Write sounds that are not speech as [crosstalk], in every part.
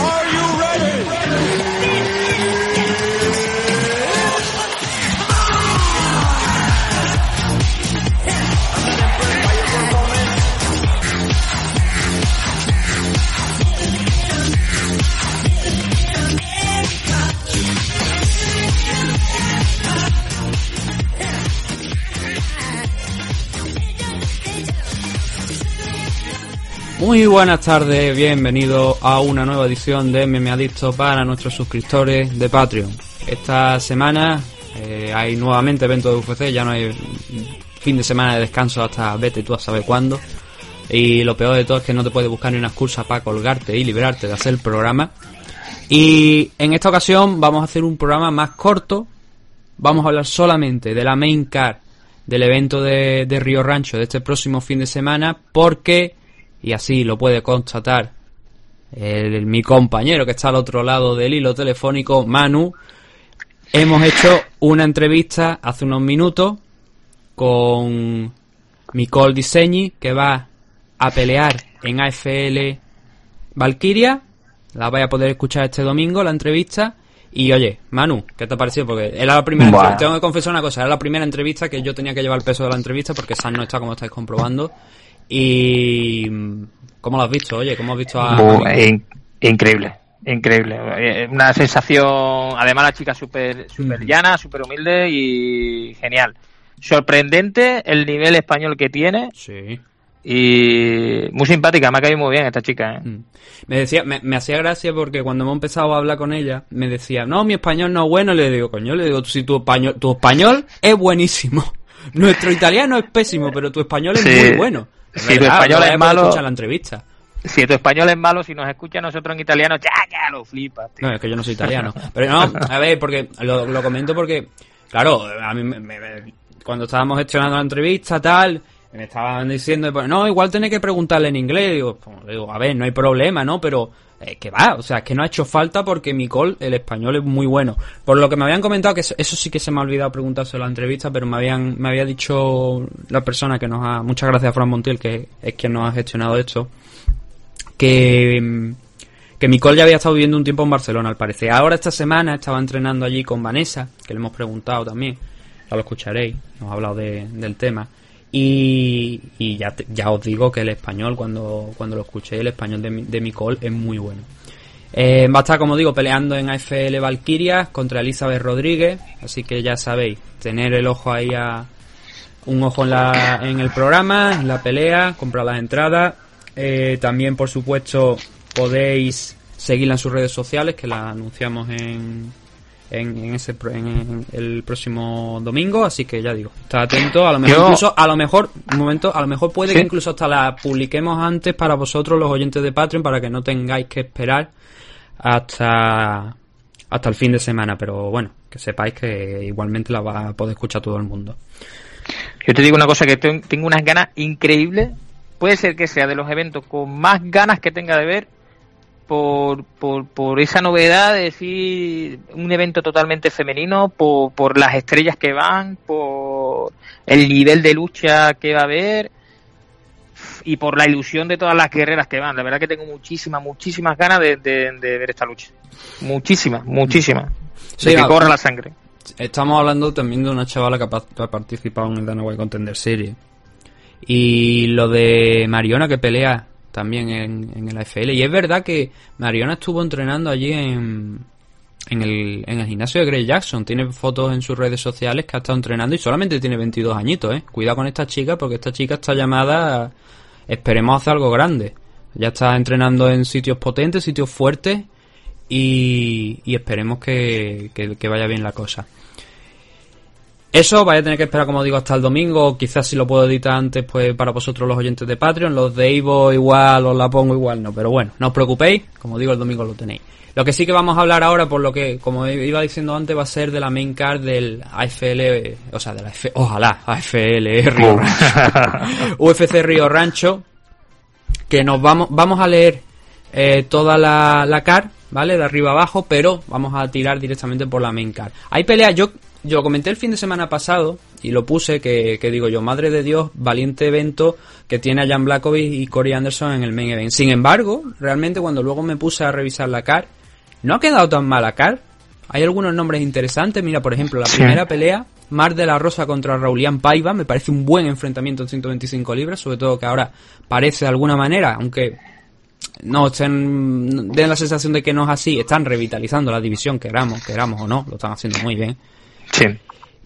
Are you Muy buenas tardes, bienvenidos a una nueva edición de Meme Adicto para nuestros suscriptores de Patreon. Esta semana eh, hay nuevamente eventos de UFC, ya no hay fin de semana de descanso hasta vete tú a saber cuándo. Y lo peor de todo es que no te puedes buscar ni una excusa para colgarte y liberarte de hacer el programa. Y en esta ocasión vamos a hacer un programa más corto. Vamos a hablar solamente de la main card del evento de, de Río Rancho de este próximo fin de semana porque y así lo puede constatar el, mi compañero que está al otro lado del hilo telefónico, Manu. Hemos hecho una entrevista hace unos minutos con Nicole Diseñi, que va a pelear en AFL Valkyria. La vais a poder escuchar este domingo, la entrevista. Y oye, Manu, ¿qué te ha parecido? Porque era la primera Buah. Tengo que confesar una cosa, era la primera entrevista que yo tenía que llevar el peso de la entrevista porque San no está como estáis comprobando. Y ¿cómo lo has visto? Oye, ¿cómo has visto a, Bu- a- in- increíble, increíble. Eh, Una sensación, además la chica súper super llana, súper humilde y genial. Sorprendente el nivel español que tiene Sí. y muy simpática, me ha caído muy bien esta chica. ¿eh? Mm. Me decía, me, me hacía gracia porque cuando hemos empezado a hablar con ella, me decía, no, mi español no es bueno, le digo, coño, le digo, si tu español, tu español es buenísimo. [laughs] Nuestro italiano es pésimo, pero tu español es Sí. muy bueno. Si tu español es malo- la entrevista. Si tu español es malo, si nos escucha a nosotros en italiano, ya, ya lo flipas. tío. No, es que yo no soy italiano. Pero no, a ver, porque lo, lo comento porque, claro, a mí me- me- cuando estábamos gestionando la entrevista, tal, me estaban diciendo, pues, no, igual tenés que preguntarle en inglés. Digo, pues, digo, a ver, no hay problema, ¿no? Pero, eh, que va, o sea, es que no ha hecho falta porque mi call, el español es muy bueno. Por lo que me habían comentado, que eso, sí que se me ha olvidado preguntarse en la entrevista, pero me habían, me había dicho la persona que nos ha, muchas gracias Fran Montiel, que es quien nos ha gestionado esto, que, mm, que Micol ya había estado viviendo un tiempo en Barcelona, al parecer. Ahora esta semana estaba entrenando allí con Vanessa, que le hemos preguntado también. Ya lo escucharéis, nos ha hablado de- del tema. Y, ya, te- ya os digo que el español, cuando, cuando lo escuché, el español de, Mi- de Micol es muy bueno. Eh, va a estar, como digo, peleando en AFL Valkyria contra Elizabeth Rodríguez. Así que ya sabéis, tener el ojo ahí a. Un ojo en, la, en el programa, en la pelea, comprar las entradas. Eh, también, por supuesto, podéis seguirla en sus redes sociales, que la anunciamos en, en, en ese en, en el próximo domingo. Así que ya digo, está atento. A lo mejor, Yo- incluso, a lo mejor, un momento, a lo mejor puede Sí. que incluso hasta la publiquemos antes para vosotros, los oyentes de Patreon, para que no tengáis que esperar hasta hasta el fin de semana, pero bueno, que sepáis que igualmente la va a poder escuchar todo el mundo. Yo te digo una cosa que ten- tengo unas ganas increíbles. Puede ser que sea de los eventos con más ganas que tenga de ver por, por, por esa novedad de decir un evento totalmente femenino, por, por las estrellas que van, por el nivel de lucha que va a haber y por la ilusión de todas las guerreras que van. La verdad que tengo muchísimas, muchísimas ganas de, de- de ver esta lucha. Muchísimas, muchísimas. Sí, de que corra la sangre. Estamos hablando también de una chavala que ha pa- ha participado en el Dana White Contender Series. Y lo de Mariona que pelea también en, en el AFL. Y es verdad que Mariona estuvo entrenando allí en, en, el, en el gimnasio de Grey Jackson. Tiene fotos en sus redes sociales que ha estado entrenando y solamente tiene 22 añitos, ¿eh? Cuidado con esta chica porque esta chica está llamada... Esperemos hacer algo grande. Ya está entrenando en sitios potentes, sitios fuertes y, y esperemos que- que vaya bien la cosa. Eso vaya a tener que esperar, como digo, hasta el domingo. Quizás si lo puedo editar antes, pues para vosotros los oyentes de Patreon. Los de Ivo igual, os la pongo igual, no. Pero bueno, no os preocupéis. Como digo, el domingo lo tenéis. Lo que sí que vamos a hablar ahora, por lo que, como iba diciendo antes, va a ser de la main card del AFL, o sea, de la F, ojalá, AFL Río Rancho. [laughs] UFC Río Rancho. Que nos vamos, vamos a leer eh, toda la, la card, ¿vale? De arriba abajo, pero vamos a tirar directamente por la main card. Hay peleas, yo, yo comenté el fin de semana pasado y lo puse, que, que digo yo, madre de Dios, valiente evento que tiene a Jan Blackovic y Corey Anderson en el main event. Sin embargo, realmente cuando luego me puse a revisar la car, no ha quedado tan mala car. Hay algunos nombres interesantes, mira, por ejemplo, la primera pelea, Mar de la Rosa contra Raulian Paiva, me parece un buen enfrentamiento en 125 libras, sobre todo que ahora parece de alguna manera, aunque no estén, den la sensación de que no es así, están revitalizando la división, queramos, queramos o no, lo están haciendo muy bien. Sí.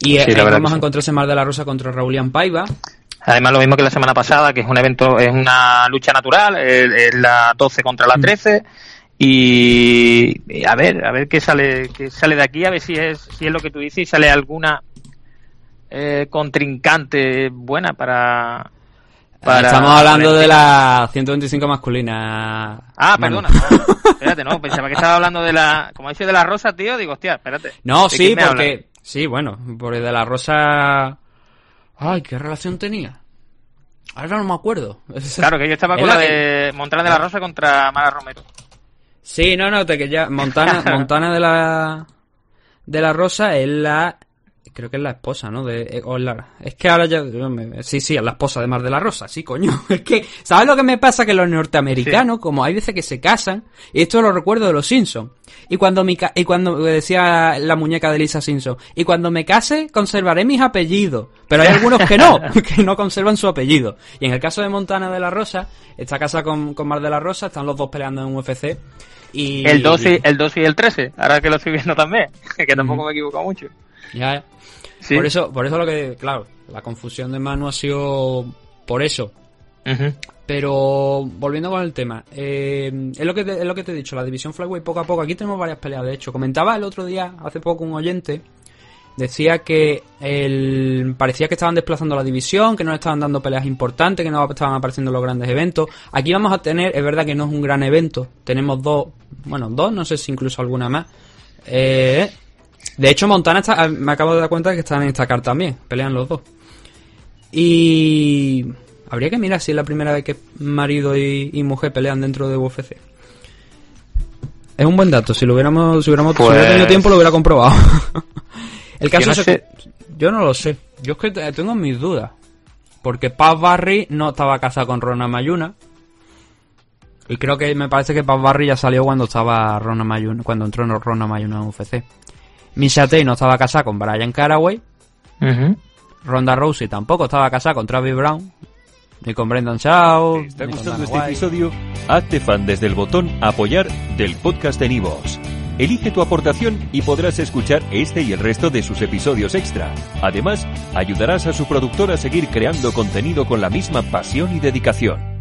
Y eh, Sí, verdad vamos a sí. encontrarse Mar de la Rosa contra Raulian Paiva. Además, lo mismo que la semana pasada, que es un evento, es una lucha natural, es, la 12 contra la 13. Y, y a ver, a ver qué sale, qué sale de aquí, a ver si es, si es lo que tú dices y sale alguna eh, contrincante buena para, para- Estamos hablando de la 125 masculina. Ah, Manu. perdona. no, espérate, no, pensaba que estaba hablando de la, como dice de la rosa, tío, digo, hostia, espérate. No, ¿de sí, porque. Sí, bueno, porque de la Rosa. Ay, ¿qué relación tenía? Ahora no me acuerdo. [laughs] Claro, que yo estaba Es con la la que- de Montana de la Rosa contra Mara Romero. Sí, no, no, te que ya. Montana, [laughs] Montana de la. De la Rosa es la. Creo que es la esposa, ¿no? De, eh, o la- es que ahora ya. me- sí, sí, es la esposa de Mar de la Rosa, sí, coño. [laughs] Es que, ¿sabes lo que me pasa? Que los norteamericanos, como hay veces que se casan, y esto lo recuerdo de los Simpsons. Y cuando mi ca- y cuando decía la muñeca de Lisa Simpson, y cuando me case conservaré mis apellidos. Pero hay algunos que no, [laughs] que no conservan su apellido. Y en el caso de Montana de la Rosa, está casada con, con Mar de la Rosa, están los dos peleando en UFC. Y, El 2 y el, 2 y el 13, ahora que lo estoy viendo también, [laughs] que tampoco me he equivocado mucho. Ya. Sí. Por eso, por eso lo que, claro, la confusión de Manu ha sido por eso. Pero volviendo con el tema, eh, es lo que te, es lo que te he dicho, la división flyweight poco a poco. Aquí tenemos varias peleas, de hecho. Comentaba el otro día, hace poco, un oyente decía que el, parecía que estaban desplazando la división, que no le estaban dando peleas importantes, que no estaban apareciendo los grandes eventos. Aquí vamos a tener, es verdad que no es un gran evento, tenemos dos, bueno, dos, no sé si incluso alguna más. Eh, de hecho, Montana está, me acabo de dar cuenta de que están en esta carta también, pelean los dos. Y habría que mirar si es la primera vez que marido y, y mujer pelean dentro de UFC. Es un buen dato, si lo hubiéramos, si hubiéramos si Pues- hubiera tenido tiempo lo hubiera comprobado. [laughs] El caso Yo no es sé. que yo no lo sé. Yo es que te- tengo mis dudas. Porque Paz Barry no estaba casado con Rona Mayuna. Y creo que me parece que Paz Barry ya salió cuando estaba Rona Mayuna, cuando entró en Rona Mayuna en UFC. Misha Tate no estaba casada con Brian Caraway. Ronda Rousey tampoco estaba casada con Travis Brown. Ni con Brendan Shaw. ¿Te está gustando este episodio? Hazte fan desde el botón Apoyar del podcast de Nivos. Elige tu aportación y podrás escuchar este y el resto de sus episodios extra. Además, ayudarás a su productor a seguir creando contenido con la misma pasión y dedicación.